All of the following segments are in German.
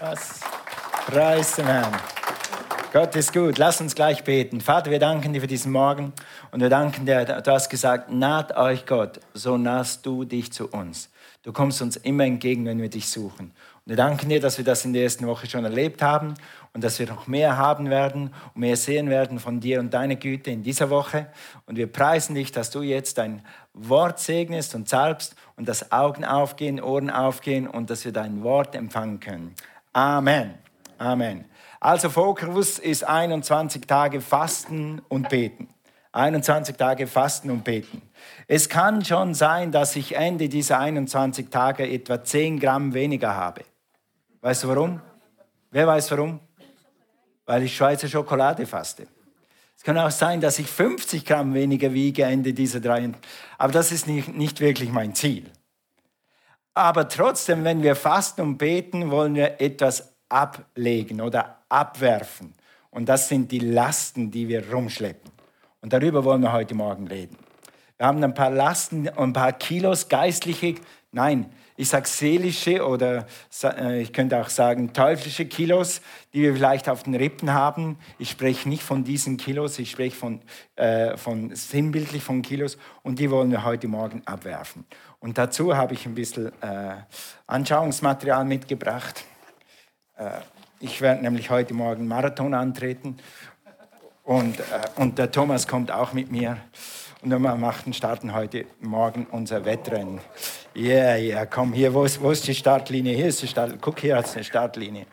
Was? Preis den Herrn. Gott ist gut. Lass uns gleich beten. Vater, wir danken dir für diesen Morgen und wir danken dir, du hast gesagt, naht euch Gott, so nahst du dich zu uns. Du kommst uns immer entgegen, wenn wir dich suchen. Und wir danken dir, dass wir das in der ersten Woche schon erlebt haben und dass wir noch mehr haben werden und mehr sehen werden von dir und deiner Güte in dieser Woche. Und wir preisen dich, dass du jetzt dein Wort segnest und salbst und dass Augen aufgehen, Ohren aufgehen und dass wir dein Wort empfangen können. Amen. Amen. Also Fokus ist 21 Tage Fasten und Beten. 21 Tage Fasten und Beten. Es kann schon sein, dass ich Ende dieser 21 Tage etwa 10 Gramm weniger habe. Weißt du warum? Wer weiß warum? Weil ich Schweizer Schokolade faste. Es kann auch sein, dass ich 50 Gramm weniger wiege Ende dieser drei. Aber das ist nicht, nicht wirklich mein Ziel. Aber trotzdem, wenn wir fasten und beten, wollen wir etwas ablegen oder abwerfen. Und das sind die Lasten, die wir rumschleppen. Und darüber wollen wir heute Morgen reden. Wir haben ein paar Lasten, ein paar Kilos geistliche, nein, ich sage seelische oder äh, ich könnte auch sagen teuflische Kilos, die wir vielleicht auf den Rippen haben. Ich spreche nicht von diesen Kilos, ich spreche von, äh, von sinnbildlich von Kilos und die wollen wir heute Morgen abwerfen. Und dazu habe ich ein bisschen äh, Anschauungsmaterial mitgebracht. Äh, ich werde nämlich heute Morgen Marathon antreten und, äh, und der Thomas kommt auch mit mir. Und wir machen, starten heute Morgen unser Wettrennen. Ja, yeah, ja, yeah, komm hier, wo ist, wo ist die Startlinie? Hier ist die Startlinie. Guck, hier ist eine Startlinie.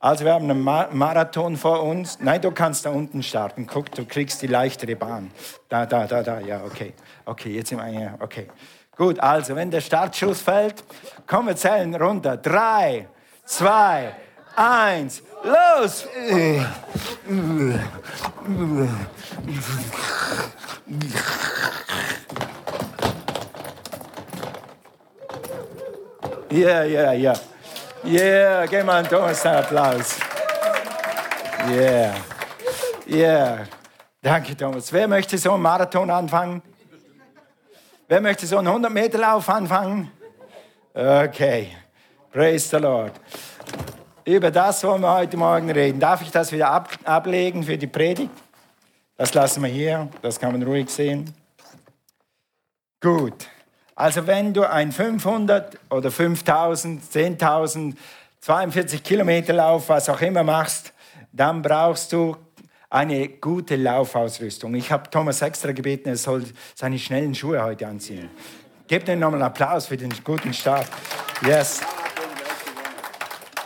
Also wir haben einen Marathon vor uns. Nein, du kannst da unten starten. Guck, du kriegst die leichtere Bahn. Da, da, da, da. Ja, okay. Okay, jetzt sind wir hier. Okay. Gut, also wenn der Startschuss fällt, kommen wir zählen runter. Drei, zwei, eins, los! Ja, ja, ja. Ja, gib mal Thomas einen Applaus. Ja, ja. Danke, Thomas. Wer möchte so einen Marathon anfangen? Wer möchte so einen 100-Meter-Lauf anfangen? Okay. Praise the Lord. Über das wollen wir heute Morgen reden. Darf ich das wieder ab, ablegen für die Predigt? Das lassen wir hier, das kann man ruhig sehen. Gut. Also wenn du ein 500 oder 5000, 10.000, 42 Kilometer Lauf, was auch immer machst, dann brauchst du eine gute Laufausrüstung. Ich habe Thomas extra gebeten, er soll seine schnellen Schuhe heute anziehen. Gebt ihm nochmal einen Applaus für den guten Start. Yes.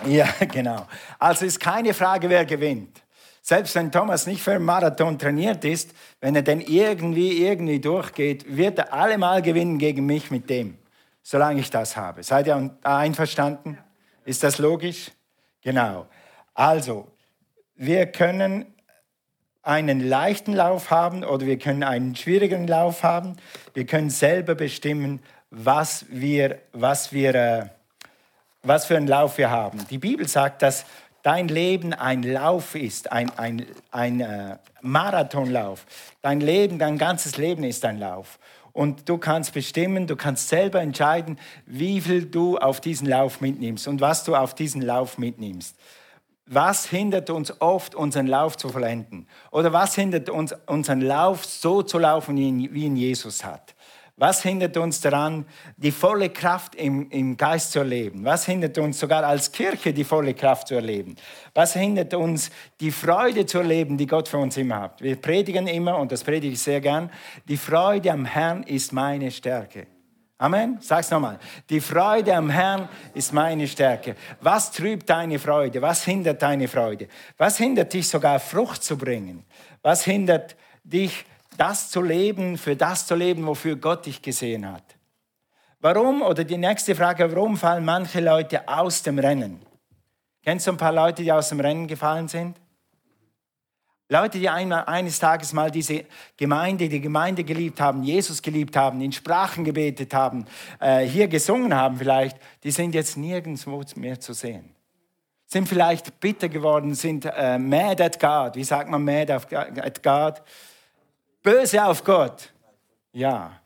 Ja, genau. Also ist keine Frage, wer gewinnt. Selbst wenn Thomas nicht für einen Marathon trainiert ist, wenn er denn irgendwie, irgendwie durchgeht, wird er allemal gewinnen gegen mich mit dem, solange ich das habe. Seid ihr einverstanden? Ist das logisch? Genau. Also, wir können einen leichten Lauf haben oder wir können einen schwierigen Lauf haben. Wir können selber bestimmen, was wir, was wir äh, was für einen Lauf wir haben. Die Bibel sagt, dass dein Leben ein Lauf ist, ein, ein, ein äh, Marathonlauf. Dein Leben, dein ganzes Leben ist ein Lauf. Und du kannst bestimmen, du kannst selber entscheiden, wie viel du auf diesen Lauf mitnimmst und was du auf diesen Lauf mitnimmst. Was hindert uns oft, unseren Lauf zu vollenden? Oder was hindert uns, unseren Lauf so zu laufen, wie ihn Jesus hat? Was hindert uns daran, die volle Kraft im, im Geist zu erleben? Was hindert uns sogar als Kirche die volle Kraft zu erleben? Was hindert uns, die Freude zu erleben, die Gott für uns immer hat? Wir predigen immer, und das predige ich sehr gern, die Freude am Herrn ist meine Stärke. Amen. Sag's nochmal. Die Freude am Herrn ist meine Stärke. Was trübt deine Freude? Was hindert deine Freude? Was hindert dich sogar Frucht zu bringen? Was hindert dich das zu leben, für das zu leben, wofür Gott dich gesehen hat. Warum? Oder die nächste Frage, warum fallen manche Leute aus dem Rennen? Kennst du ein paar Leute, die aus dem Rennen gefallen sind? Leute, die einmal, eines Tages mal diese Gemeinde, die Gemeinde geliebt haben, Jesus geliebt haben, in Sprachen gebetet haben, äh, hier gesungen haben vielleicht, die sind jetzt nirgendwo mehr zu sehen. Sind vielleicht bitter geworden, sind äh, mad at God. Wie sagt man mad at God? Böse auf Gott. Ja,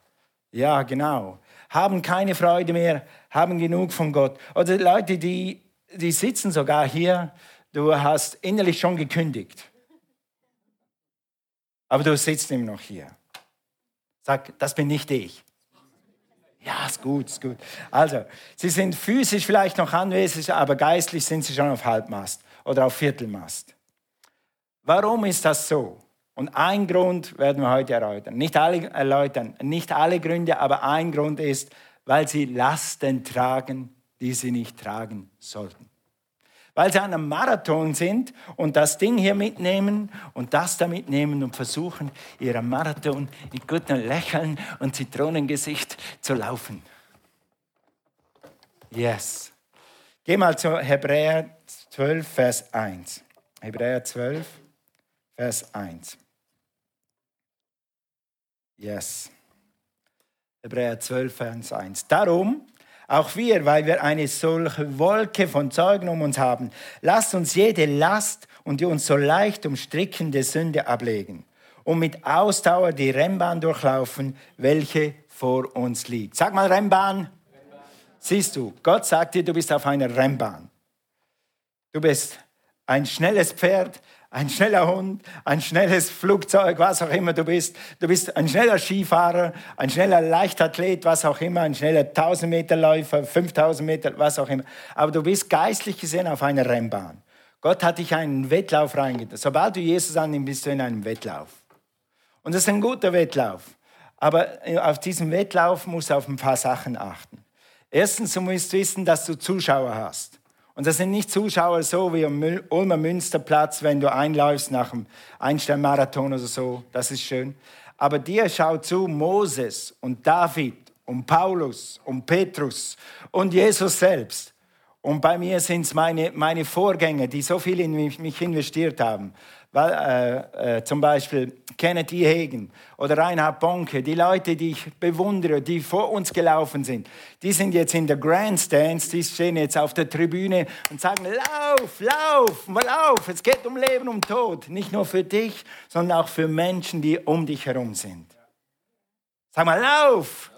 ja, genau. Haben keine Freude mehr, haben genug von Gott. Oder Leute, die die sitzen sogar hier, du hast innerlich schon gekündigt. Aber du sitzt immer noch hier. Sag, das bin nicht ich. Ja, ist gut, ist gut. Also, sie sind physisch vielleicht noch anwesend, aber geistlich sind sie schon auf Halbmast oder auf Viertelmast. Warum ist das so? Und ein Grund werden wir heute erläutern. Nicht alle erläutern, nicht alle Gründe, aber ein Grund ist, weil sie Lasten tragen, die sie nicht tragen sollten. Weil sie an einem Marathon sind und das Ding hier mitnehmen und das da mitnehmen und versuchen, ihren Marathon mit gutem Lächeln und Zitronengesicht zu laufen. Yes. Geh mal zu Hebräer 12, Vers 1. Hebräer 12, Vers 1. Yes. Hebräer 12, Vers 1. Darum, auch wir, weil wir eine solche Wolke von Zeugen um uns haben, lasst uns jede Last und die uns so leicht umstrickende Sünde ablegen und mit Ausdauer die Rennbahn durchlaufen, welche vor uns liegt. Sag mal Rennbahn. Rennbahn. Siehst du, Gott sagt dir, du bist auf einer Rennbahn. Du bist ein schnelles Pferd, ein schneller Hund, ein schnelles Flugzeug, was auch immer du bist. Du bist ein schneller Skifahrer, ein schneller Leichtathlet, was auch immer, ein schneller 1000 Meter Läufer, 5000 Meter, was auch immer. Aber du bist geistlich gesehen auf einer Rennbahn. Gott hat dich in einen Wettlauf reingetan. Sobald du Jesus annimmst, bist du in einem Wettlauf. Und das ist ein guter Wettlauf. Aber auf diesem Wettlauf musst du auf ein paar Sachen achten. Erstens, du musst wissen, dass du Zuschauer hast. Und das sind nicht Zuschauer so wie am Ulmer Münsterplatz, wenn du einläufst nach einem Einsternmarathon oder so. Das ist schön. Aber dir schaut zu Moses und David und Paulus und Petrus und Jesus selbst. Und bei mir sind es meine, meine Vorgänger, die so viel in mich investiert haben weil, äh, äh, zum Beispiel Kenneth E. Hagen oder Reinhard Bonke, die Leute, die ich bewundere, die vor uns gelaufen sind, die sind jetzt in der Grandstands, die stehen jetzt auf der Tribüne und sagen, lauf, lauf, lauf, es geht um Leben, um Tod. Nicht nur für dich, sondern auch für Menschen, die um dich herum sind. Sag mal, lauf!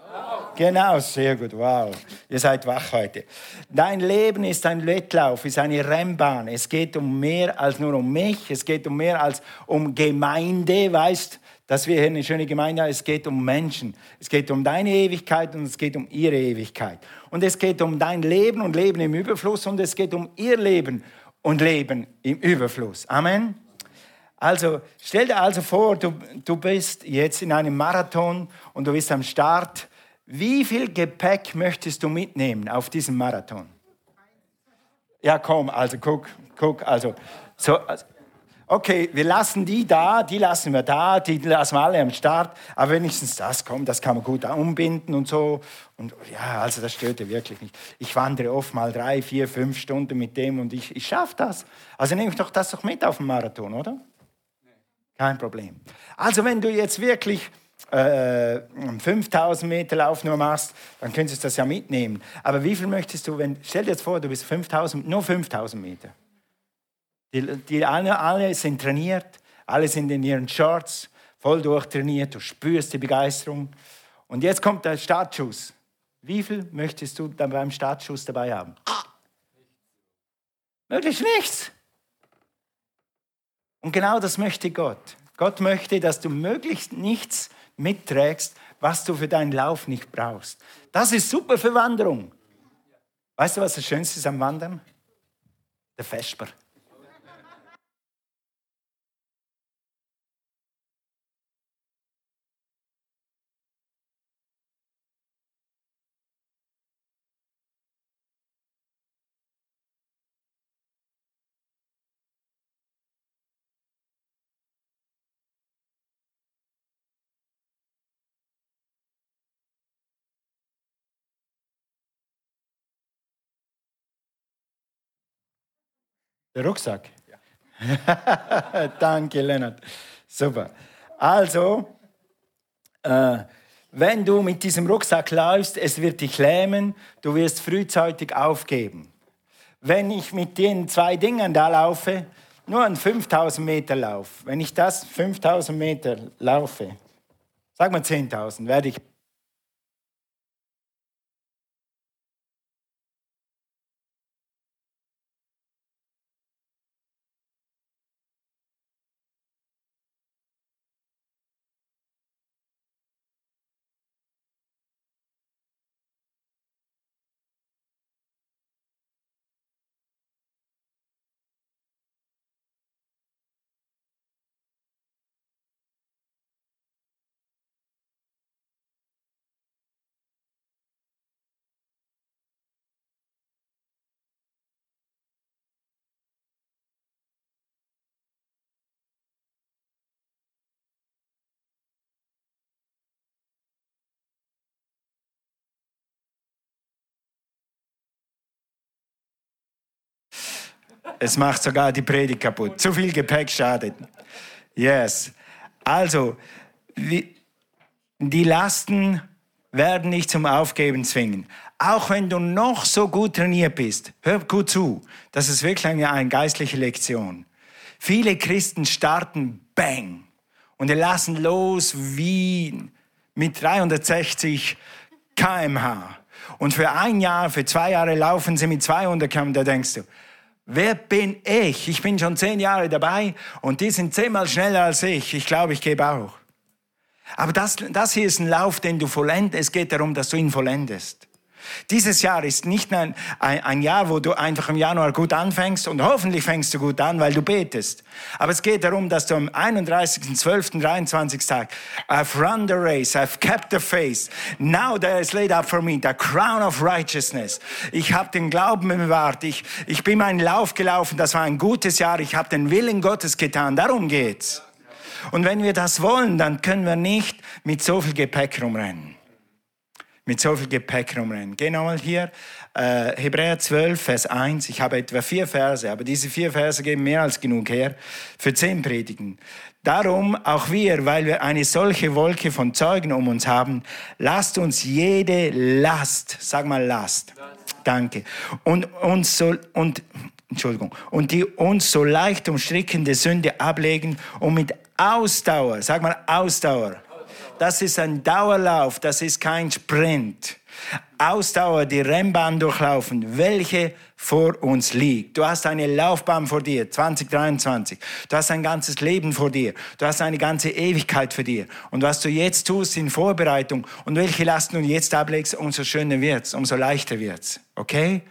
Genau, sehr gut, wow. Ihr seid wach heute. Dein Leben ist ein Wettlauf, ist eine Rennbahn. Es geht um mehr als nur um mich, es geht um mehr als um Gemeinde, weißt, dass wir hier eine schöne Gemeinde haben. Es geht um Menschen. Es geht um deine Ewigkeit und es geht um ihre Ewigkeit. Und es geht um dein Leben und Leben im Überfluss und es geht um ihr Leben und Leben im Überfluss. Amen. Also stell dir also vor, du, du bist jetzt in einem Marathon und du bist am Start wie viel Gepäck möchtest du mitnehmen auf diesem Marathon? Ja, komm, also guck, guck, also, so, also, okay, wir lassen die da, die lassen wir da, die lassen wir alle am Start, aber wenigstens das, komm, das kann man gut umbinden und so. Und ja, also das stört dir wirklich nicht. Ich wandere oft mal drei, vier, fünf Stunden mit dem und ich, ich schaffe das. Also nehme ich doch das doch mit auf den Marathon, oder? Kein Problem. Also wenn du jetzt wirklich äh, 5000 Meter Lauf nur machst, dann könntest du das ja mitnehmen. Aber wie viel möchtest du, wenn, stell dir jetzt vor, du bist 5000, nur 5000 Meter. Die, die alle, alle sind trainiert, alle sind in ihren Shorts, voll durchtrainiert, du spürst die Begeisterung. Und jetzt kommt der Startschuss. Wie viel möchtest du dann beim Startschuss dabei haben? Möglichst nichts. Und genau das möchte Gott. Gott möchte, dass du möglichst nichts mitträgst, was du für deinen Lauf nicht brauchst. Das ist super für Wanderung. Weißt du, was das Schönste ist am Wandern? Der Vesper. Der Rucksack? Ja. Danke, Lennart. Super. Also, äh, wenn du mit diesem Rucksack läufst, es wird dich lähmen, du wirst frühzeitig aufgeben. Wenn ich mit den zwei Dingen da laufe, nur einen 5000 Meter Lauf, wenn ich das 5000 Meter laufe, sag mal 10.000, werde ich Es macht sogar die Predigt kaputt. Zu viel Gepäck schadet. Yes. Also, die Lasten werden nicht zum Aufgeben zwingen. Auch wenn du noch so gut trainiert bist, hör gut zu, das ist wirklich eine, eine geistliche Lektion. Viele Christen starten bang und lassen los wie mit 360 kmh. Und für ein Jahr, für zwei Jahre laufen sie mit 200 km. Da denkst du, wer bin ich? Ich bin schon zehn Jahre dabei und die sind zehnmal schneller als ich. Ich glaube, ich gebe auch. Aber das, das hier ist ein Lauf, den du vollendest. Es geht darum, dass du ihn vollendest. Dieses Jahr ist nicht ein, ein, ein, Jahr, wo du einfach im Januar gut anfängst und hoffentlich fängst du gut an, weil du betest. Aber es geht darum, dass du am 31.12., 23. Tag, I've run the race, I've kept the faith. Now there is laid up for me the crown of righteousness. Ich habe den Glauben bewahrt. Ich, ich bin meinen Lauf gelaufen. Das war ein gutes Jahr. Ich habe den Willen Gottes getan. Darum geht's. Und wenn wir das wollen, dann können wir nicht mit so viel Gepäck rumrennen mit so viel Gepäck rumrennen. Geh nochmal hier, äh, Hebräer 12, Vers 1. Ich habe etwa vier Verse, aber diese vier Verse geben mehr als genug her für zehn Predigen. Darum auch wir, weil wir eine solche Wolke von Zeugen um uns haben, lasst uns jede Last, sag mal Last, danke, und uns so, und, Entschuldigung, und die uns so leicht umstrickende Sünde ablegen und mit Ausdauer, sag mal Ausdauer, das ist ein Dauerlauf, das ist kein Sprint. Ausdauer, die Rennbahn durchlaufen, welche vor uns liegt. Du hast eine Laufbahn vor dir, 2023. Du hast ein ganzes Leben vor dir. Du hast eine ganze Ewigkeit vor dir. Und was du jetzt tust in Vorbereitung und welche Lasten du jetzt ablegst, umso schöner wird's, umso leichter wird's. Okay?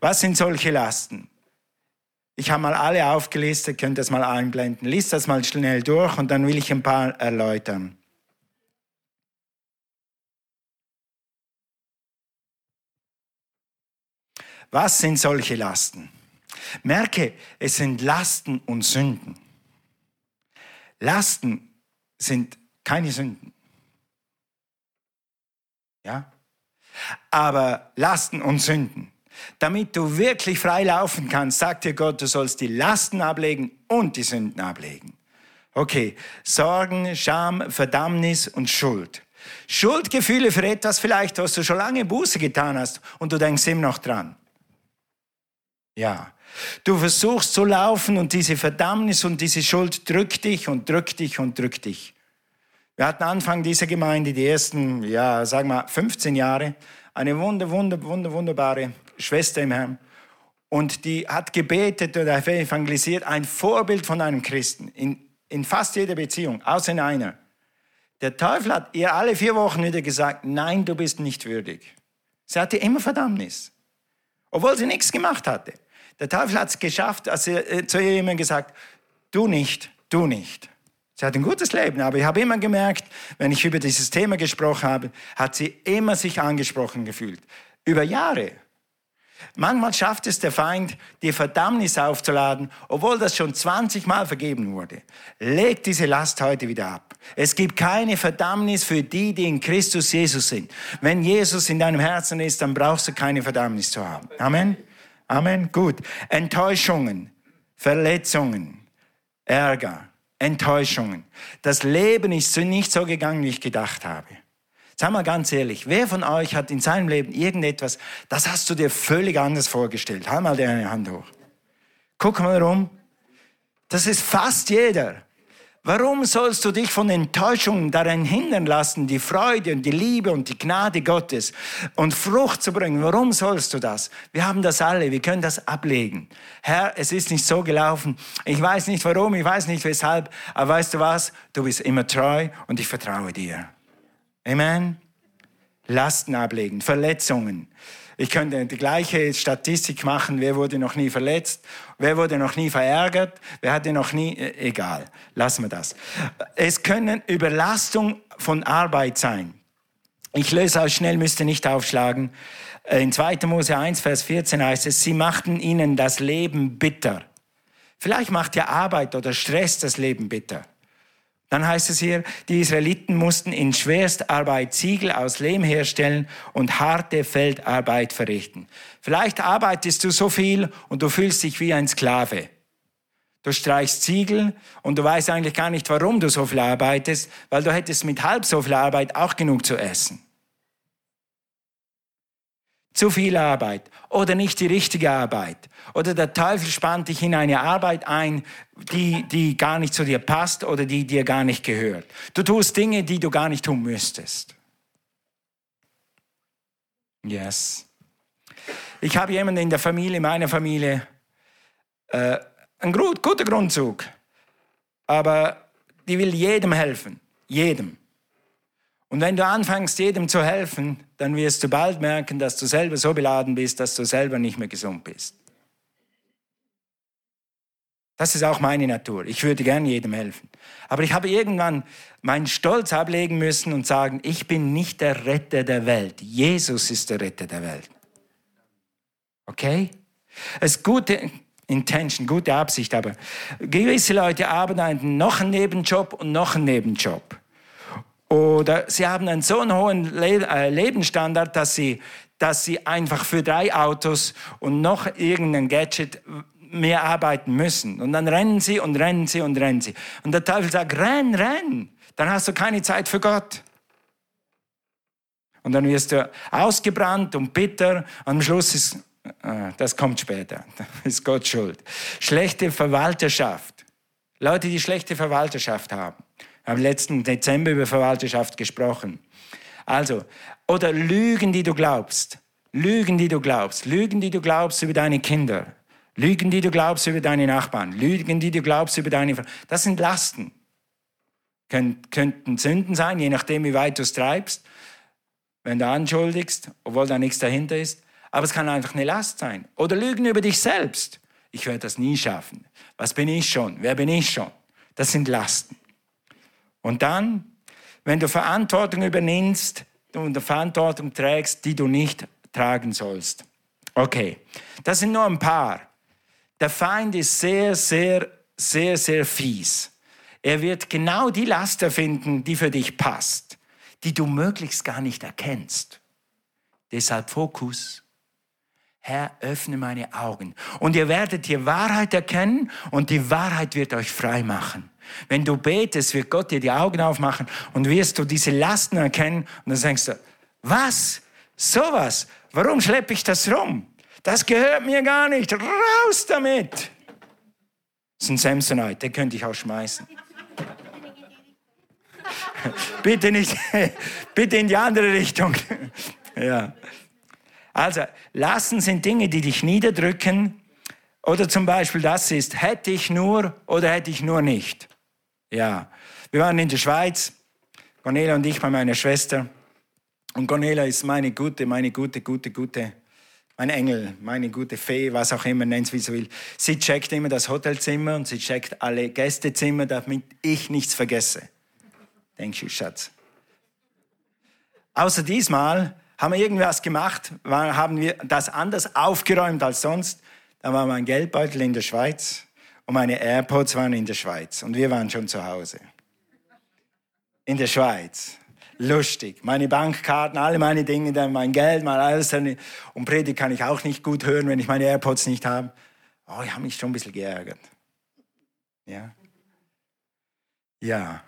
Was sind solche Lasten? Ich habe mal alle aufgelistet, könnt das mal einblenden. Lies das mal schnell durch und dann will ich ein paar erläutern. Was sind solche Lasten? Merke, es sind Lasten und Sünden. Lasten sind keine Sünden. Ja? Aber Lasten und Sünden. Damit du wirklich frei laufen kannst, sagt dir Gott, du sollst die Lasten ablegen und die Sünden ablegen. Okay, Sorgen, Scham, Verdammnis und Schuld. Schuldgefühle für etwas vielleicht, was du schon lange Buße getan hast und du denkst immer noch dran. Ja. Du versuchst zu laufen und diese Verdammnis und diese Schuld drückt dich und drückt dich und drückt dich. Wir hatten Anfang dieser Gemeinde die ersten, ja, sagen wir 15 Jahre, eine wunder, wunder, wunder, wunderbare Schwester im Herrn. Und die hat gebetet oder evangelisiert, ein Vorbild von einem Christen in, in fast jeder Beziehung, außer in einer. Der Teufel hat ihr alle vier Wochen wieder gesagt, nein, du bist nicht würdig. Sie hatte immer Verdammnis, obwohl sie nichts gemacht hatte. Der Teufel hat es geschafft, als er äh, zu ihr immer gesagt, du nicht, du nicht. Sie hat ein gutes Leben, aber ich habe immer gemerkt, wenn ich über dieses Thema gesprochen habe, hat sie immer sich angesprochen gefühlt. Über Jahre. Manchmal schafft es der Feind, die Verdammnis aufzuladen, obwohl das schon 20 Mal vergeben wurde. Leg diese Last heute wieder ab. Es gibt keine Verdammnis für die, die in Christus Jesus sind. Wenn Jesus in deinem Herzen ist, dann brauchst du keine Verdammnis zu haben. Amen. Amen. Gut. Enttäuschungen, Verletzungen, Ärger, Enttäuschungen. Das Leben ist nicht so gegangen, wie ich gedacht habe. Sag mal ganz ehrlich, wer von euch hat in seinem Leben irgendetwas, das hast du dir völlig anders vorgestellt? Halt mal deine Hand hoch. Guck mal rum. Das ist fast jeder. Warum sollst du dich von Enttäuschungen daran hindern lassen, die Freude und die Liebe und die Gnade Gottes und Frucht zu bringen? Warum sollst du das? Wir haben das alle, wir können das ablegen. Herr, es ist nicht so gelaufen. Ich weiß nicht warum, ich weiß nicht weshalb, aber weißt du was? Du bist immer treu und ich vertraue dir. Amen. Lasten ablegen, Verletzungen. Ich könnte die gleiche Statistik machen, wer wurde noch nie verletzt, wer wurde noch nie verärgert, wer hatte noch nie, äh, egal, lassen wir das. Es können Überlastung von Arbeit sein. Ich löse euch schnell, müsst ihr nicht aufschlagen. In 2. Mose 1, Vers 14 heißt es, sie machten ihnen das Leben bitter. Vielleicht macht ja Arbeit oder Stress das Leben bitter. Dann heißt es hier, die Israeliten mussten in Schwerstarbeit Ziegel aus Lehm herstellen und harte Feldarbeit verrichten. Vielleicht arbeitest du so viel und du fühlst dich wie ein Sklave. Du streichst Ziegel und du weißt eigentlich gar nicht, warum du so viel arbeitest, weil du hättest mit halb so viel Arbeit auch genug zu essen. Zu viel Arbeit oder nicht die richtige Arbeit. Oder der Teufel spannt dich in eine Arbeit ein, die, die gar nicht zu dir passt oder die dir gar nicht gehört. Du tust Dinge, die du gar nicht tun müsstest. Yes. Ich habe jemanden in der Familie, meiner Familie, äh, ein guter Grundzug, aber die will jedem helfen, jedem. Und wenn du anfängst, jedem zu helfen, dann wirst du bald merken, dass du selber so beladen bist, dass du selber nicht mehr gesund bist. Das ist auch meine Natur. Ich würde gern jedem helfen. Aber ich habe irgendwann meinen Stolz ablegen müssen und sagen, ich bin nicht der Retter der Welt. Jesus ist der Retter der Welt. Okay? Es ist gute Intention, gute Absicht, aber gewisse Leute arbeiten noch einen Nebenjob und noch einen Nebenjob. Oder sie haben einen so hohen äh, Lebensstandard, dass sie, dass sie einfach für drei Autos und noch irgendein Gadget mehr arbeiten müssen. Und dann rennen sie und rennen sie und rennen sie. Und der Teufel sagt, renn, renn. Dann hast du keine Zeit für Gott. Und dann wirst du ausgebrannt und bitter. Am Schluss ist, äh, das kommt später. Ist Gott schuld. Schlechte Verwalterschaft. Leute, die schlechte Verwalterschaft haben haben letzten Dezember über Verwalterschaft gesprochen. Also, oder Lügen, die du glaubst. Lügen, die du glaubst. Lügen, die du glaubst über deine Kinder. Lügen, die du glaubst über deine Nachbarn. Lügen, die du glaubst über deine... Das sind Lasten. Kön könnten Sünden sein, je nachdem, wie weit du es treibst. Wenn du anschuldigst, obwohl da nichts dahinter ist. Aber es kann einfach eine Last sein. Oder Lügen über dich selbst. Ich werde das nie schaffen. Was bin ich schon? Wer bin ich schon? Das sind Lasten. Und dann, wenn du Verantwortung übernimmst und Verantwortung trägst, die du nicht tragen sollst. Okay, das sind nur ein paar. Der Feind ist sehr, sehr, sehr, sehr fies. Er wird genau die Laster finden, die für dich passt, die du möglichst gar nicht erkennst. Deshalb Fokus. Herr, öffne meine Augen. Und ihr werdet die Wahrheit erkennen und die Wahrheit wird euch frei machen. Wenn du betest, wird Gott dir die Augen aufmachen und wirst du diese Lasten erkennen und dann denkst du, was? Sowas? Warum schleppe ich das rum? Das gehört mir gar nicht. Raus damit! Das ist ein Samsonite, den könnte ich auch schmeißen. bitte nicht, bitte in die andere Richtung. ja. Also, Lasten sind Dinge, die dich niederdrücken. Oder zum Beispiel das ist, hätte ich nur oder hätte ich nur nicht. Ja, wir waren in der Schweiz, Cornelia und ich bei meiner Schwester. Und Cornelia ist meine gute, meine gute, gute, gute, mein Engel, meine gute Fee, was auch immer, nennt es wie sie will. Sie checkt immer das Hotelzimmer und sie checkt alle Gästezimmer, damit ich nichts vergesse. Denkst du, Schatz? Außer diesmal haben wir irgendwas gemacht, haben wir das anders aufgeräumt als sonst. Da war mein Geldbeutel in der Schweiz und meine AirPods waren in der Schweiz und wir waren schon zu Hause. In der Schweiz. Lustig. Meine Bankkarten, alle meine Dinge, dann mein Geld, mein alles. Und Predigt kann ich auch nicht gut hören, wenn ich meine AirPods nicht habe. Oh, ich habe mich schon ein bisschen geärgert. Ja. Ja.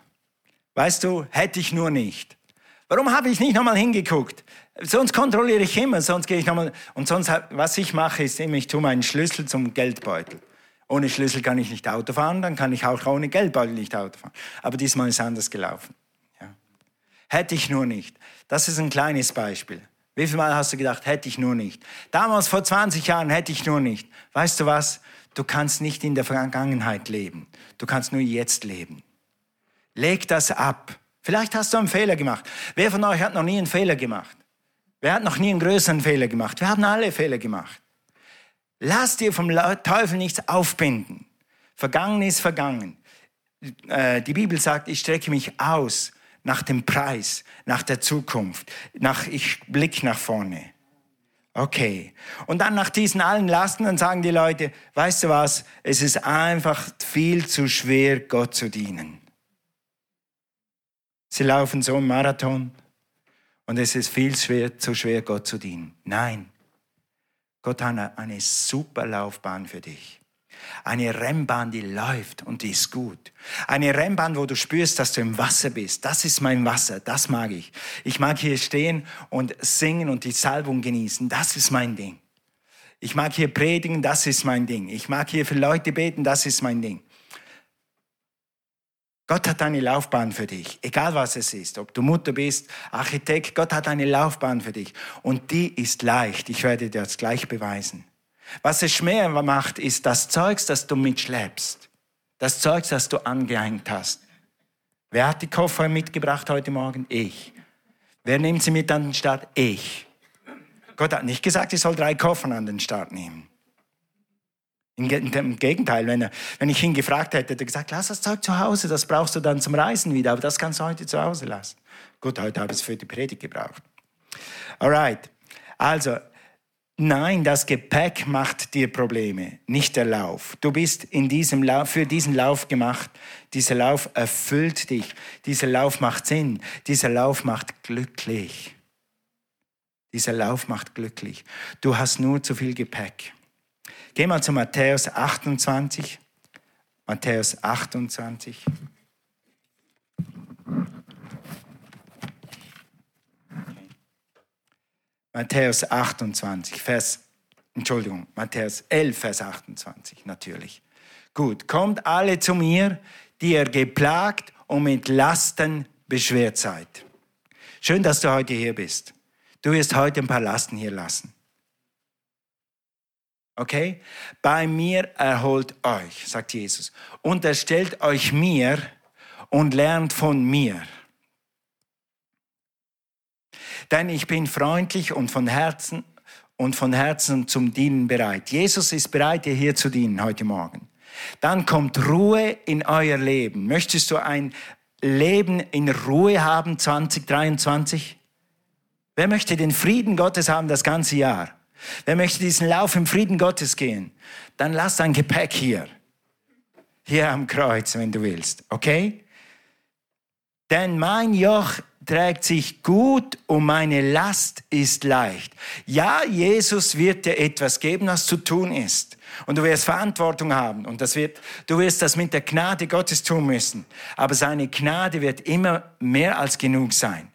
Weißt du, hätte ich nur nicht. Warum habe ich nicht nochmal hingeguckt? Sonst kontrolliere ich immer, sonst gehe ich nochmal. Und sonst, was ich mache, ist immer, ich tue meinen Schlüssel zum Geldbeutel. Ohne Schlüssel kann ich nicht Auto fahren, dann kann ich auch ohne Geldbeutel nicht Auto fahren. Aber diesmal ist anders gelaufen. Ja. Hätte ich nur nicht. Das ist ein kleines Beispiel. Wie viel Mal hast du gedacht, hätte ich nur nicht? Damals vor 20 Jahren hätte ich nur nicht. Weißt du was? Du kannst nicht in der Vergangenheit leben. Du kannst nur jetzt leben. Leg das ab. Vielleicht hast du einen Fehler gemacht. Wer von euch hat noch nie einen Fehler gemacht? Wer hat noch nie einen größeren Fehler gemacht? Wir haben alle Fehler gemacht. Lass dir vom Teufel nichts aufbinden. Vergangen ist vergangen. Äh, die Bibel sagt, ich strecke mich aus nach dem Preis, nach der Zukunft, nach, ich blick nach vorne. Okay. Und dann nach diesen allen Lasten, dann sagen die Leute, weißt du was, es ist einfach viel zu schwer, Gott zu dienen. Sie laufen so einen Marathon und es ist viel zu schwer, Gott zu dienen. Nein, Gott hat eine super Laufbahn für dich. Eine Rennbahn, die läuft und die ist gut. Eine Rennbahn, wo du spürst, dass du im Wasser bist. Das ist mein Wasser, das mag ich. Ich mag hier stehen und singen und die Salbung genießen. Das ist mein Ding. Ich mag hier predigen, das ist mein Ding. Ich mag hier für Leute beten, das ist mein Ding. Gott hat eine Laufbahn für dich, egal was es ist, ob du Mutter bist, Architekt, Gott hat eine Laufbahn für dich und die ist leicht. Ich werde dir das gleich beweisen. Was es schwer macht, ist das Zeugs, das du mitschleppst. Das Zeugs, das du angehängt hast. Wer hat die Koffer mitgebracht heute Morgen? Ich. Wer nimmt sie mit an den Start? Ich. Gott hat nicht gesagt, ich soll drei Koffer an den Start nehmen. Im Gegenteil, wenn, er, wenn ich ihn gefragt hätte, hätte er gesagt, lass das Zeug zu Hause, das brauchst du dann zum Reisen wieder, aber das kannst du heute zu Hause lassen. Gut, heute habe ich es für die Predigt gebraucht. Alright, also Nein, das Gepäck macht dir Probleme, nicht der Lauf. Du bist in diesem Lauf, für diesen Lauf gemacht. Dieser Lauf erfüllt dich. Dieser Lauf macht Sinn. Dieser Lauf macht glücklich. Dieser Lauf macht glücklich. Du hast nur zu viel Gepäck. Geh mal zu Matthäus 28. Matthäus 28. Matthäus 28, Vers, Entschuldigung, Matthäus 11, Vers 28 natürlich. Gut, kommt alle zu mir, die ihr geplagt und mit Lasten beschwert seid. Schön, dass du heute hier bist. Du wirst heute ein paar Lasten hier lassen. Okay? Bei mir erholt euch, sagt Jesus. Unterstellt euch mir und lernt von mir denn ich bin freundlich und von Herzen und von Herzen zum Dienen bereit. Jesus ist bereit, dir hier zu dienen heute Morgen. Dann kommt Ruhe in euer Leben. Möchtest du ein Leben in Ruhe haben 2023? Wer möchte den Frieden Gottes haben das ganze Jahr? Wer möchte diesen Lauf im Frieden Gottes gehen? Dann lass dein Gepäck hier. Hier am Kreuz, wenn du willst. Okay? Denn mein Joch trägt sich gut und meine Last ist leicht. Ja, Jesus wird dir etwas geben, was zu tun ist. Und du wirst Verantwortung haben. Und das wird, du wirst das mit der Gnade Gottes tun müssen. Aber seine Gnade wird immer mehr als genug sein.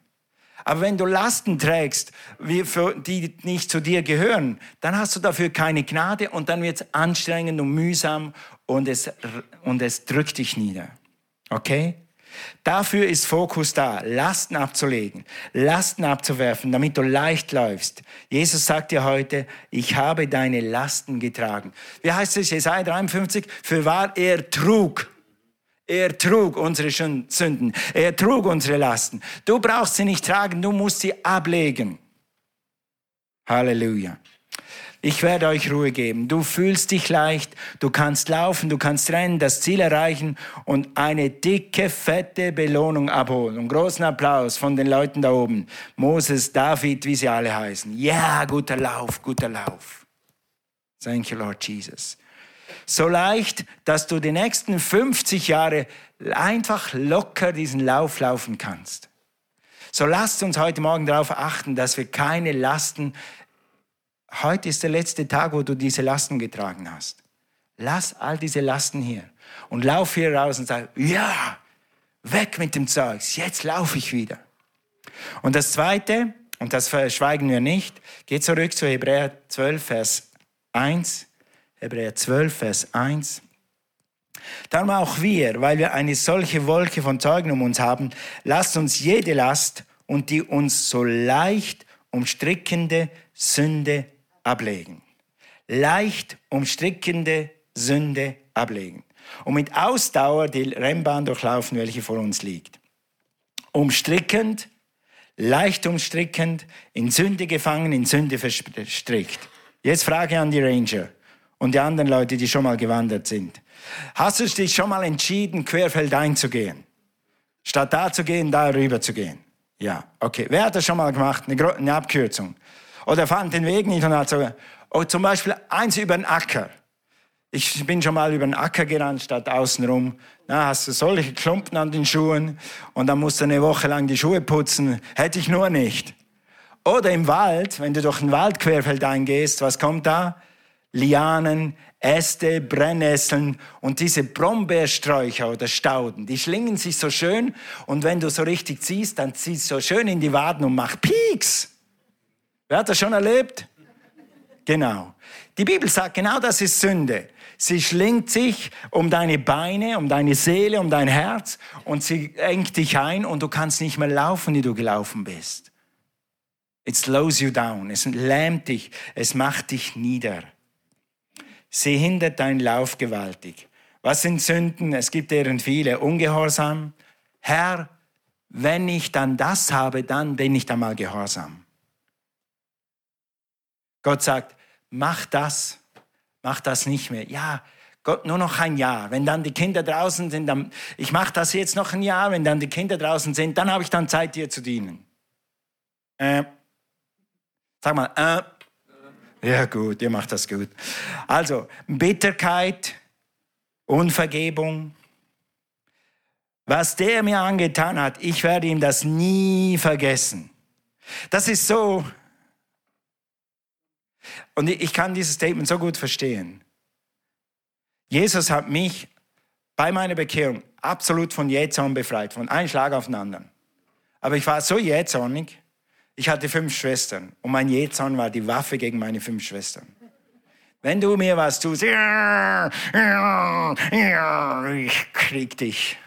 Aber wenn du Lasten trägst, die nicht zu dir gehören, dann hast du dafür keine Gnade und dann wird es anstrengend und mühsam und es, und es drückt dich nieder. Okay? Dafür ist Fokus da, Lasten abzulegen, Lasten abzuwerfen, damit du leicht läufst. Jesus sagt dir heute, ich habe deine Lasten getragen. Wie heißt es, Jesaja 53? Für wahr, er trug. Er trug unsere Sünden. Er trug unsere Lasten. Du brauchst sie nicht tragen, du musst sie ablegen. Halleluja. Ich werde euch Ruhe geben. Du fühlst dich leicht, du kannst laufen, du kannst rennen, das Ziel erreichen und eine dicke, fette Belohnung abholen. Und großen Applaus von den Leuten da oben. Moses, David, wie sie alle heißen. Ja, yeah, guter Lauf, guter Lauf. Thank you, Lord Jesus. So leicht, dass du die nächsten 50 Jahre einfach locker diesen Lauf laufen kannst. So lasst uns heute Morgen darauf achten, dass wir keine Lasten heute ist der letzte Tag, wo du diese Lasten getragen hast. Lass all diese Lasten hier und lauf hier raus und sag, ja, weg mit dem Zeugs, jetzt laufe ich wieder. Und das Zweite, und das verschweigen wir nicht, geht zurück zu Hebräer 12, Vers 1. Hebräer 12, Vers 1. Darum auch wir, weil wir eine solche Wolke von Zeugen um uns haben, lasst uns jede Last und die uns so leicht umstrickende Sünde ablegen. Leicht umstrickende Sünde ablegen. Und mit Ausdauer die Rennbahn durchlaufen, welche vor uns liegt. Umstrickend, leicht umstrickend, in Sünde gefangen, in Sünde verstrickt. Jetzt Frage an die Ranger und die anderen Leute, die schon mal gewandert sind. Hast du dich schon mal entschieden, querfeldein zu gehen? Statt da zu gehen, da rüber zu gehen? Ja, okay. Wer hat das schon mal gemacht? Eine, eine Abkürzung. Oder fand den Weg nicht und hat so, oh, zum Beispiel eins über den Acker. Ich bin schon mal über den Acker gerannt, statt außenrum. Na, hast du solche Klumpen an den Schuhen und dann musst du eine Woche lang die Schuhe putzen. Hätte ich nur nicht. Oder im Wald, wenn du durch ein Waldquerfeld eingehst, was kommt da? Lianen, Äste, Brennnesseln und diese Brombeersträucher oder Stauden, die schlingen sich so schön und wenn du so richtig ziehst, dann ziehst du so schön in die Waden und macht Pieks. Wer hat das schon erlebt? Genau. Die Bibel sagt, genau das ist Sünde. Sie schlingt sich um deine Beine, um deine Seele, um dein Herz und sie engt dich ein und du kannst nicht mehr laufen, wie du gelaufen bist. It slows you down. Es lähmt dich. Es macht dich nieder. Sie hindert deinen Lauf gewaltig. Was sind Sünden? Es gibt deren viele. Ungehorsam. Herr, wenn ich dann das habe, dann bin ich dann mal gehorsam. Gott sagt, mach das, mach das nicht mehr. Ja, Gott, nur noch ein Jahr. Wenn dann die Kinder draußen sind, dann, ich mache das jetzt noch ein Jahr. Wenn dann die Kinder draußen sind, dann habe ich dann Zeit, dir zu dienen. Äh, sag mal, äh, ja gut, ihr macht das gut. Also, Bitterkeit, Unvergebung. Was der mir angetan hat, ich werde ihm das nie vergessen. Das ist so, und ich kann dieses Statement so gut verstehen. Jesus hat mich bei meiner Bekehrung absolut von Jähzorn befreit, von einem Schlag auf den anderen. Aber ich war so jähzornig, ich hatte fünf Schwestern und mein Jähzorn war die Waffe gegen meine fünf Schwestern. Wenn du mir was tust, ich krieg dich.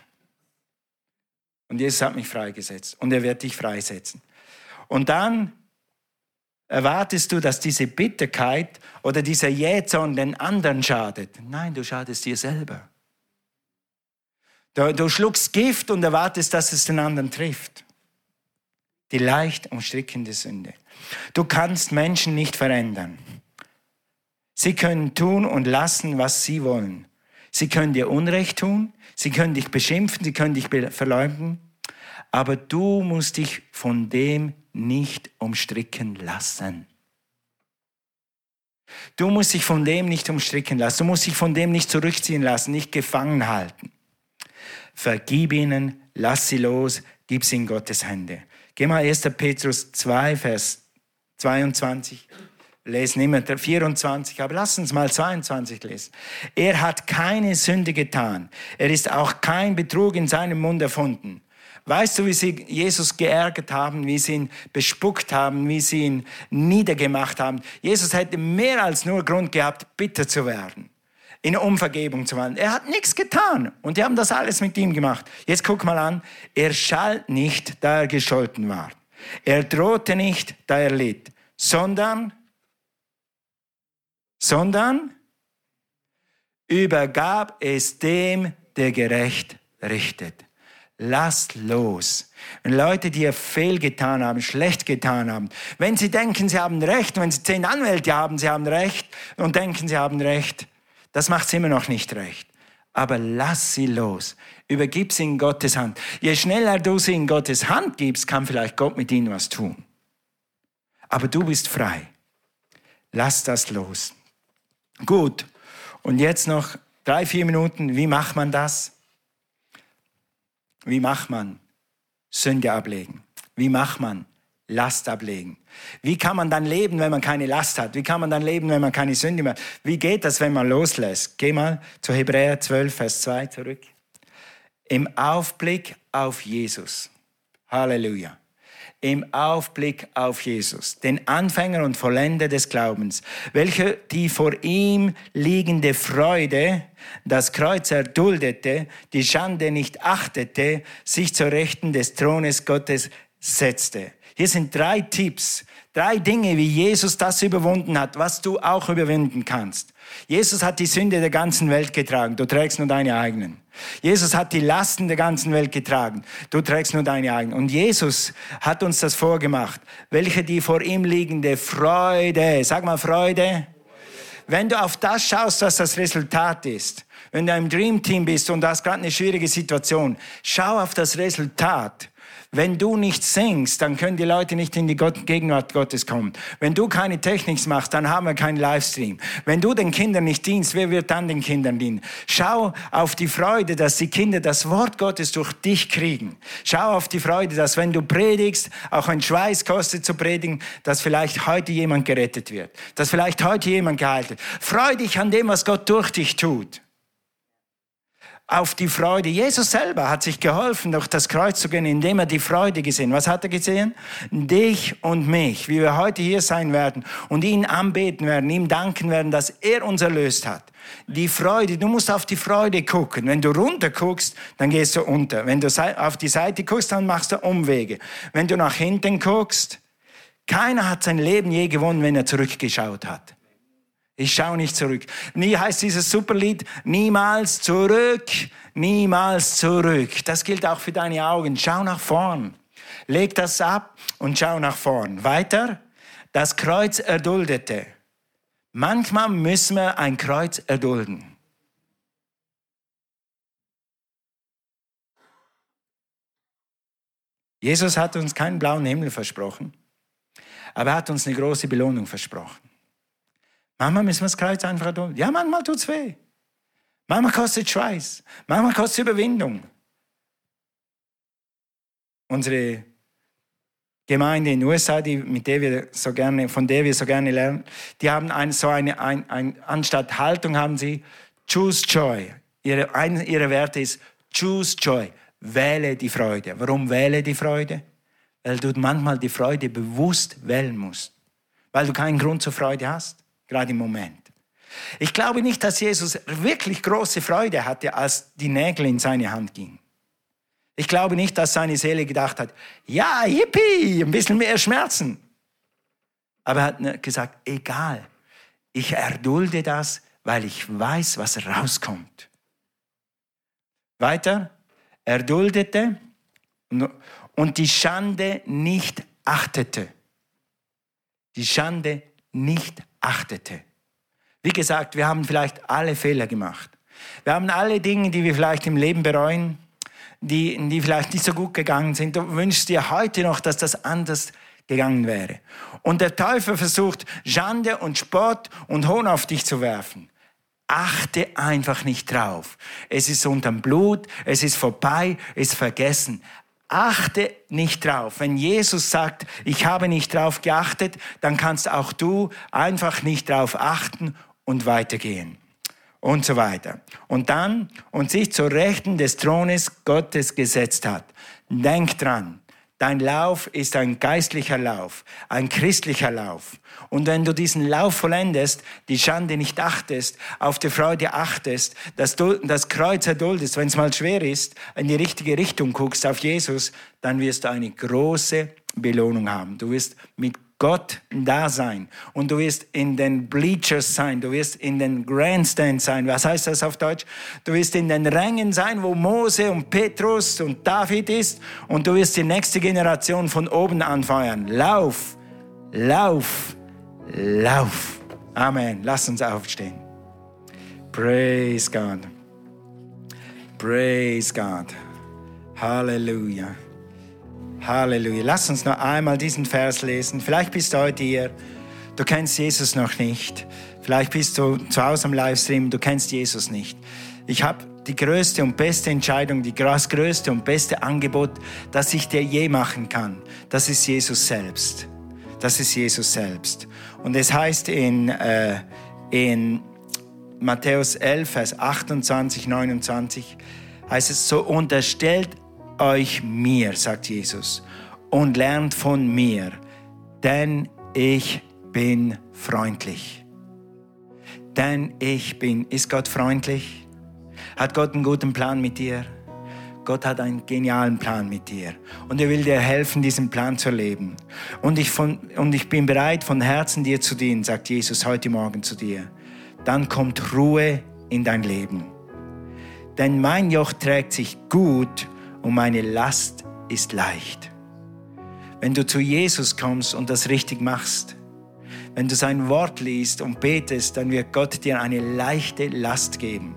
Und Jesus hat mich freigesetzt und er wird dich freisetzen. Und dann erwartest du, dass diese Bitterkeit oder dieser Jähzorn den anderen schadet. Nein, du schadest dir selber. Du, du schluckst Gift und erwartest, dass es den anderen trifft die leicht umstrickende Sünde. Du kannst Menschen nicht verändern. Sie können tun und lassen, was sie wollen. Sie können dir Unrecht tun, sie können dich beschimpfen, sie können dich verleumden, aber du musst dich von dem nicht umstricken lassen. Du musst dich von dem nicht umstricken lassen, du musst dich von dem nicht zurückziehen lassen, nicht gefangen halten. Vergib ihnen, lass sie los, gib sie in Gottes Hände. Geh mal 1. Petrus 2, Vers 22 lesen, immer 24, aber lass uns mal 22 lesen. Er hat keine Sünde getan. Er ist auch kein Betrug in seinem Mund erfunden. Weißt du, wie sie Jesus geärgert haben, wie sie ihn bespuckt haben, wie sie ihn niedergemacht haben? Jesus hätte mehr als nur Grund gehabt, bitter zu werden in Umvergebung zu wandeln. Er hat nichts getan und die haben das alles mit ihm gemacht. Jetzt guck mal an, er schalt nicht, da er gescholten war. Er drohte nicht, da er litt, sondern, sondern übergab es dem, der gerecht richtet. Lasst los. Wenn Leute dir fehlgetan haben, schlecht getan haben, wenn sie denken, sie haben Recht, wenn sie zehn Anwälte haben, sie haben Recht und denken, sie haben Recht, das macht es immer noch nicht recht. Aber lass sie los. Übergib sie in Gottes Hand. Je schneller du sie in Gottes Hand gibst, kann vielleicht Gott mit ihnen was tun. Aber du bist frei. Lass das los. Gut. Und jetzt noch drei, vier Minuten. Wie macht man das? Wie macht man Sünde ablegen? Wie macht man Last ablegen. Wie kann man dann leben, wenn man keine Last hat? Wie kann man dann leben, wenn man keine Sünde mehr hat? Wie geht das, wenn man loslässt? Geh mal zu Hebräer 12, Vers 2 zurück. Im Aufblick auf Jesus. Halleluja. Im Aufblick auf Jesus, den Anfänger und Vollender des Glaubens, welcher die vor ihm liegende Freude, das Kreuz erduldete, die Schande nicht achtete, sich zur Rechten des Thrones Gottes setzte. Hier sind drei Tipps, drei Dinge, wie Jesus das überwunden hat, was du auch überwinden kannst. Jesus hat die Sünde der ganzen Welt getragen, du trägst nur deine eigenen. Jesus hat die Lasten der ganzen Welt getragen, du trägst nur deine eigenen. Und Jesus hat uns das vorgemacht, welche die vor ihm liegende Freude, sag mal Freude, wenn du auf das schaust, was das Resultat ist, wenn du im Dream Team bist und du hast gerade eine schwierige Situation, schau auf das Resultat Wenn du nicht singst, dann können die Leute nicht in die Gegenwart Gottes kommen. Wenn du keine Technik machst, dann haben wir keinen Livestream. Wenn du den Kindern nicht dienst, wer wird dann den Kindern dienen? Schau auf die Freude, dass die Kinder das Wort Gottes durch dich kriegen. Schau auf die Freude, dass wenn du predigst, auch ein Schweiß kostet zu predigen, dass vielleicht heute jemand gerettet wird. Dass vielleicht heute jemand geheilt wird. Freu dich an dem, was Gott durch dich tut auf die Freude. Jesus selber hat sich geholfen, durch das Kreuz zu gehen, indem er die Freude gesehen. Was hat er gesehen? Dich und mich, wie wir heute hier sein werden und ihn anbeten werden, ihm danken werden, dass er uns erlöst hat. Die Freude, du musst auf die Freude gucken. Wenn du runter guckst, dann gehst du unter. Wenn du auf die Seite guckst, dann machst du Umwege. Wenn du nach hinten guckst, keiner hat sein Leben je gewonnen, wenn er zurückgeschaut hat. Ich schaue nicht zurück. Nie heißt dieses Superlied, niemals zurück, niemals zurück. Das gilt auch für deine Augen. Schau nach vorn. Leg das ab und schau nach vorn. Weiter. Das Kreuz erduldete. Manchmal müssen wir ein Kreuz erdulden. Jesus hat uns keinen blauen Himmel versprochen, aber er hat uns eine große Belohnung versprochen. Manchmal müssen wir das Kreuz einfach tun. Ja, manchmal tut es weh. Manchmal kostet Schweiß. Manchmal kostet Überwindung. Unsere Gemeinde in den USA, die, mit der wir so gerne, von der wir so gerne lernen, die haben ein, so eine, ein, ein, anstatt Haltung haben sie Choose Joy. Ihre, ein, ihre Werte ist Choose Joy. Wähle die Freude. Warum wähle die Freude? Weil du manchmal die Freude bewusst wählen musst. Weil du keinen Grund zur Freude hast gerade im Moment. Ich glaube nicht, dass Jesus wirklich große Freude hatte, als die Nägel in seine Hand gingen. Ich glaube nicht, dass seine Seele gedacht hat, ja, yippie, ein bisschen mehr Schmerzen. Aber er hat gesagt, egal, ich erdulde das, weil ich weiß, was rauskommt. Weiter, er duldete und die Schande nicht achtete. Die Schande nicht achtete. Wie gesagt, wir haben vielleicht alle Fehler gemacht. Wir haben alle Dinge, die wir vielleicht im Leben bereuen, die, die vielleicht nicht so gut gegangen sind. Du wünschst dir heute noch, dass das anders gegangen wäre. Und der Teufel versucht, Schande und Spott und Hohn auf dich zu werfen. Achte einfach nicht drauf. Es ist unterm Blut, es ist vorbei, es ist vergessen. Achte nicht drauf. Wenn Jesus sagt, ich habe nicht drauf geachtet, dann kannst auch du einfach nicht drauf achten und weitergehen. Und so weiter. Und dann, und sich zur Rechten des Thrones Gottes gesetzt hat. Denk dran, Dein Lauf ist ein geistlicher Lauf, ein christlicher Lauf. Und wenn du diesen Lauf vollendest, die Schande nicht achtest, auf die Freude achtest, dass du das Kreuz erduldest, wenn es mal schwer ist, in die richtige Richtung guckst auf Jesus, dann wirst du eine große Belohnung haben. Du wirst mit Gott da sein. Und du wirst in den Bleachers sein, du wirst in den Grandstands sein. Was heißt das auf Deutsch? Du wirst in den Rängen sein, wo Mose und Petrus und David ist. Und du wirst die nächste Generation von oben anfeuern. Lauf, lauf, lauf. Amen. Lass uns aufstehen. Praise God. Praise God. Halleluja. Halleluja. Lass uns noch einmal diesen Vers lesen. Vielleicht bist du heute hier, du kennst Jesus noch nicht. Vielleicht bist du zu Hause am Livestream, du kennst Jesus nicht. Ich habe die größte und beste Entscheidung, das größte und beste Angebot, das ich dir je machen kann. Das ist Jesus selbst. Das ist Jesus selbst. Und es heißt in, äh, in Matthäus 11, Vers 28, 29, heißt es, so unterstellt euch mir, sagt Jesus, und lernt von mir, denn ich bin freundlich. Denn ich bin, ist Gott freundlich? Hat Gott einen guten Plan mit dir? Gott hat einen genialen Plan mit dir und er will dir helfen, diesen Plan zu leben. Und ich, von, und ich bin bereit, von Herzen dir zu dienen, sagt Jesus heute Morgen zu dir. Dann kommt Ruhe in dein Leben. Denn mein Joch trägt sich gut und meine Last ist leicht. Wenn du zu Jesus kommst und das richtig machst, wenn du sein Wort liest und betest, dann wird Gott dir eine leichte Last geben.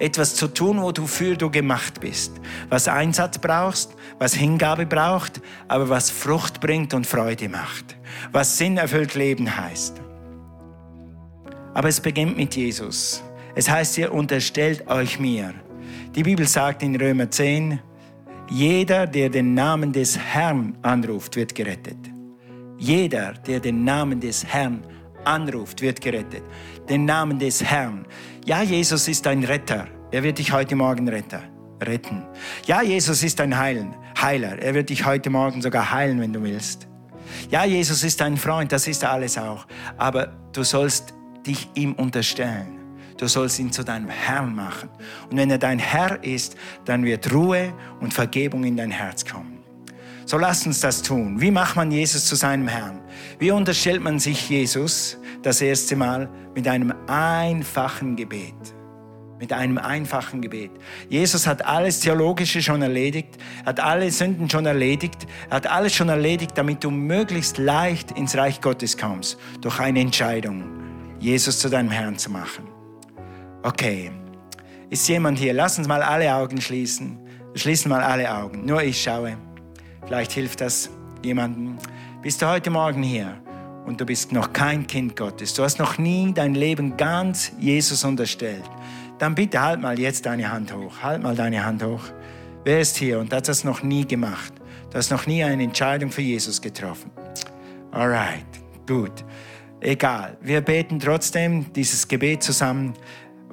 etwas zu tun, wofür du gemacht bist. Was Einsatz brauchst, was Hingabe braucht, aber was Frucht bringt und Freude macht. Was Sinn erfüllt Leben heißt. Aber es beginnt mit Jesus. Es heißt hier, unterstellt euch mir. Die Bibel sagt in Römer 10, jeder, der den Namen des Herrn anruft, wird gerettet. Jeder, der den Namen des Herrn anruft, wird gerettet. Den Namen des Herrn. Ja, Jesus ist ein Retter. Er wird dich heute Morgen retten. retten. Ja, Jesus ist ein Heilen, Heiler. Er wird dich heute Morgen sogar heilen, wenn du willst. Ja, Jesus ist ein Freund, das ist alles auch. Aber du sollst dich ihm unterstellen. Du sollst ihn zu deinem Herrn machen. Und wenn er dein Herr ist, dann wird Ruhe und Vergebung in dein Herz kommen. So lass uns das tun. Wie macht man Jesus zu seinem Herrn? Wie unterstellt man sich Jesus das erste Mal mit einem einfachen Gebet? Mit einem einfachen Gebet. Jesus hat alles Theologische schon erledigt, hat alle Sünden schon erledigt, hat alles schon erledigt, damit du möglichst leicht ins Reich Gottes kommst, durch eine Entscheidung, Jesus zu deinem Herrn zu machen. Okay, ist jemand hier? Lass uns mal alle Augen schließen. Schließen mal alle Augen. Nur ich schaue. Vielleicht hilft das jemandem. Bist du heute Morgen hier und du bist noch kein Kind Gottes? Du hast noch nie dein Leben ganz Jesus unterstellt. Dann bitte halt mal jetzt deine Hand hoch. Halt mal deine Hand hoch. Wer ist hier und hat das noch nie gemacht? Du hast noch nie eine Entscheidung für Jesus getroffen. Alright, gut. Egal. Wir beten trotzdem dieses Gebet zusammen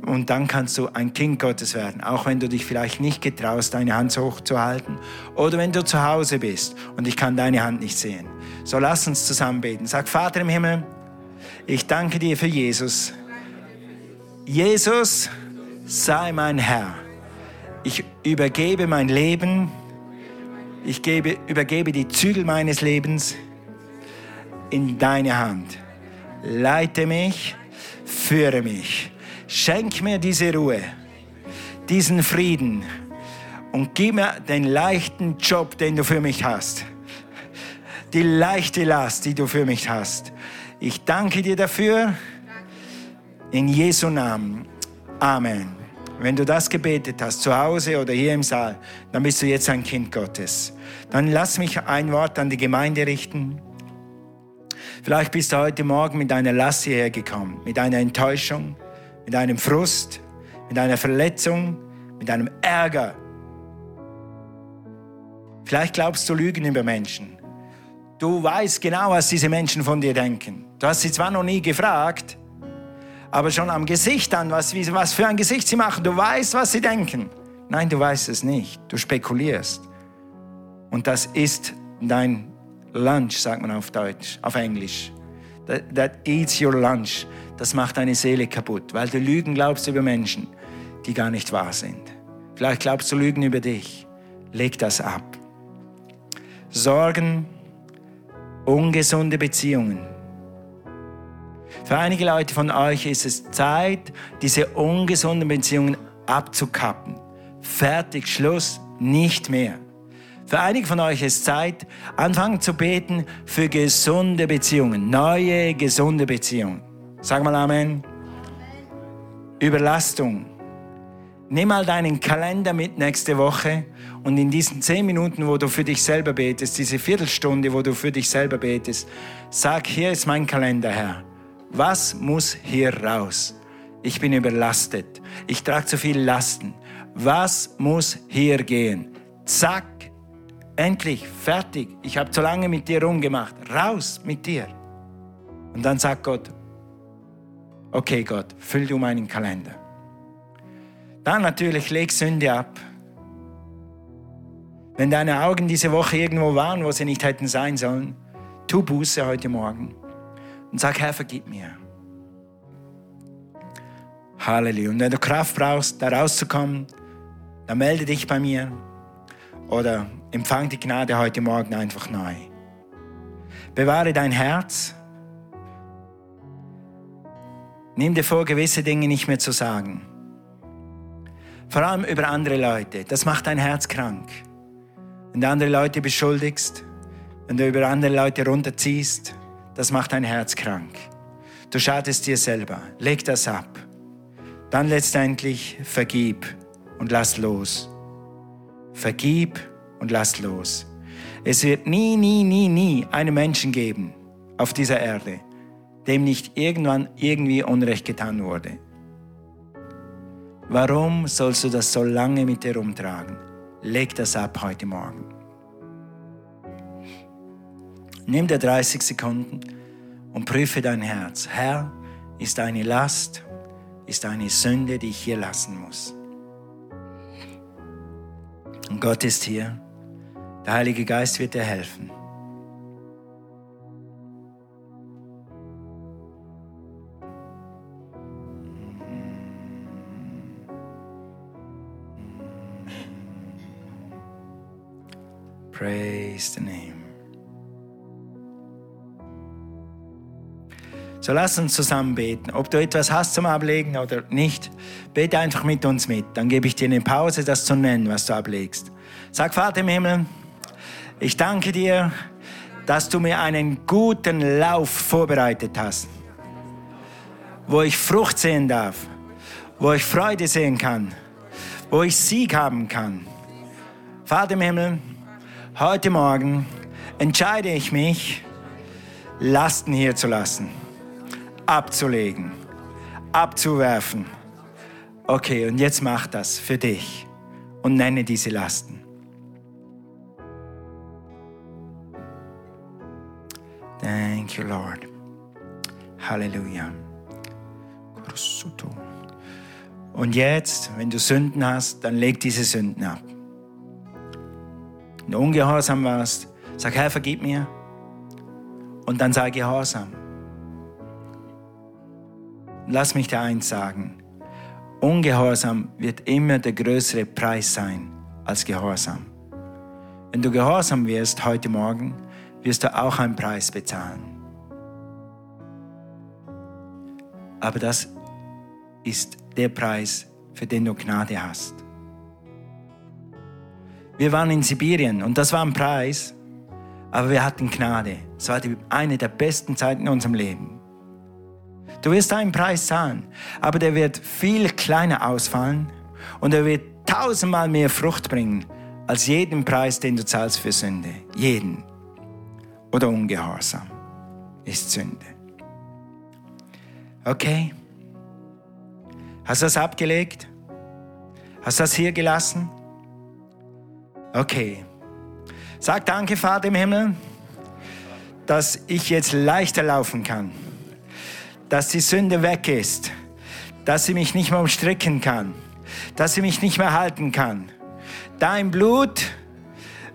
und dann kannst du ein Kind Gottes werden, auch wenn du dich vielleicht nicht getraust, deine Hand hochzuhalten oder wenn du zu Hause bist und ich kann deine Hand nicht sehen. So lass uns zusammen beten. Sag, Vater im Himmel, ich danke dir für Jesus. Jesus, sei mein Herr. Ich übergebe mein Leben. Ich gebe, übergebe die Zügel meines Lebens in deine Hand. Leite mich, führe mich Schenk mir diese Ruhe, diesen Frieden und gib mir den leichten Job, den du für mich hast. Die leichte Last, die du für mich hast. Ich danke dir dafür. In Jesu Namen. Amen. Wenn du das gebetet hast, zu Hause oder hier im Saal, dann bist du jetzt ein Kind Gottes. Dann lass mich ein Wort an die Gemeinde richten. Vielleicht bist du heute Morgen mit einer Last hierher gekommen, mit einer Enttäuschung, mit einem Frust, mit einer Verletzung, mit einem Ärger. Vielleicht glaubst du Lügen über Menschen. Du weißt genau, was diese Menschen von dir denken. Du hast sie zwar noch nie gefragt, aber schon am Gesicht an, was, was für ein Gesicht sie machen. Du weißt, was sie denken. Nein, du weißt es nicht. Du spekulierst. Und das ist dein Lunch, sagt man auf Deutsch, auf Englisch. That, that eats your lunch das macht deine Seele kaputt, weil du Lügen glaubst über Menschen, die gar nicht wahr sind. Vielleicht glaubst du Lügen über dich. Leg das ab. Sorgen, ungesunde Beziehungen. Für einige Leute von euch ist es Zeit, diese ungesunden Beziehungen abzukappen. Fertig, Schluss, nicht mehr. Für einige von euch ist Zeit, anfangen zu beten für gesunde Beziehungen, neue, gesunde Beziehungen. Sag mal Amen. Überlastung. Nimm mal deinen Kalender mit nächste Woche und in diesen zehn Minuten, wo du für dich selber betest, diese Viertelstunde, wo du für dich selber betest, sag, hier ist mein Kalender, Herr. Was muss hier raus? Ich bin überlastet. Ich trage zu viel Lasten. Was muss hier gehen? Zack, endlich, fertig. Ich habe zu lange mit dir rumgemacht. Raus mit dir. Und dann sagt Gott, okay Gott, füll du meinen Kalender. Dann natürlich leg Sünde ab. Wenn deine Augen diese Woche irgendwo waren, wo sie nicht hätten sein sollen, tu Buße heute Morgen und sag, Herr, vergib mir. Halleluja. Und wenn du Kraft brauchst, da rauszukommen, dann melde dich bei mir oder empfang die Gnade heute Morgen einfach neu. Bewahre dein Herz Nimm dir vor, gewisse Dinge nicht mehr zu sagen. Vor allem über andere Leute. Das macht dein Herz krank. Wenn du andere Leute beschuldigst, wenn du über andere Leute runterziehst, das macht dein Herz krank. Du schadest dir selber. Leg das ab. dann letztendlich vergib und lass los. Vergib und lass los. Es wird nie, nie, nie, nie einen Menschen geben auf dieser Erde, dem nicht irgendwann irgendwie Unrecht getan wurde. Warum sollst du das so lange mit dir rumtragen? Leg das ab heute Morgen. Nimm dir 30 Sekunden und prüfe dein Herz. Herr, ist eine Last, ist eine Sünde, die ich hier lassen muss. Und Gott ist hier. Der Heilige Geist wird dir helfen. Praise the name. So lass uns zusammen beten. Ob du etwas hast zum Ablegen oder nicht, bete einfach mit uns mit. Dann gebe ich dir eine Pause, das zu nennen, was du ablegst. Sag, Vater im Himmel, ich danke dir, dass du mir einen guten Lauf vorbereitet hast, wo ich Frucht sehen darf, wo ich Freude sehen kann, wo ich Sieg haben kann. Vater im Himmel, Heute Morgen entscheide ich mich, Lasten hier zu lassen, abzulegen, abzuwerfen. Okay, und jetzt mach das für dich und nenne diese Lasten. Thank you, Lord. Halleluja. Und jetzt, wenn du Sünden hast, dann leg diese Sünden ab und ungehorsam warst, sag, Herr, vergib mir. Und dann sei gehorsam. Lass mich dir eins sagen. Ungehorsam wird immer der größere Preis sein als Gehorsam. Wenn du gehorsam wirst heute Morgen, wirst du auch einen Preis bezahlen. Aber das ist der Preis, für den du Gnade hast. Wir waren in Sibirien und das war ein Preis, aber wir hatten Gnade. Es war die, eine der besten Zeiten in unserem Leben. Du wirst einen Preis zahlen, aber der wird viel kleiner ausfallen und er wird tausendmal mehr Frucht bringen als jeden Preis, den du zahlst für Sünde. Jeden. Oder Ungehorsam ist Sünde. Okay? Hast du das abgelegt? Hast du das hier gelassen? Okay. Sag danke, Vater im Himmel, dass ich jetzt leichter laufen kann. Dass die Sünde weg ist. Dass sie mich nicht mehr umstricken kann. Dass sie mich nicht mehr halten kann. Dein Blut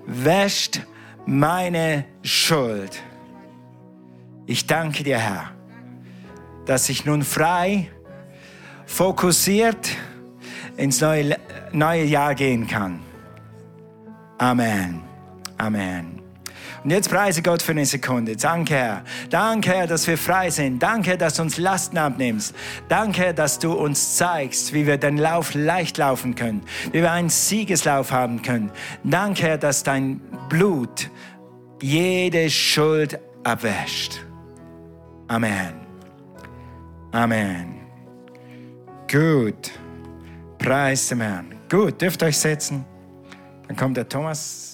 wäscht meine Schuld. Ich danke dir, Herr, dass ich nun frei, fokussiert ins neue, neue Jahr gehen kann. Amen. Amen. Und jetzt preise Gott für eine Sekunde. Danke, Herr. Danke, Herr, dass wir frei sind. Danke, dass du uns Lasten abnimmst. Danke, dass du uns zeigst, wie wir den Lauf leicht laufen können, wie wir einen Siegeslauf haben können. Danke, Herr, dass dein Blut jede Schuld abwäscht. Amen. Amen. Gut. Preis dem. Gut, dürft euch setzen. Dann kommt der Thomas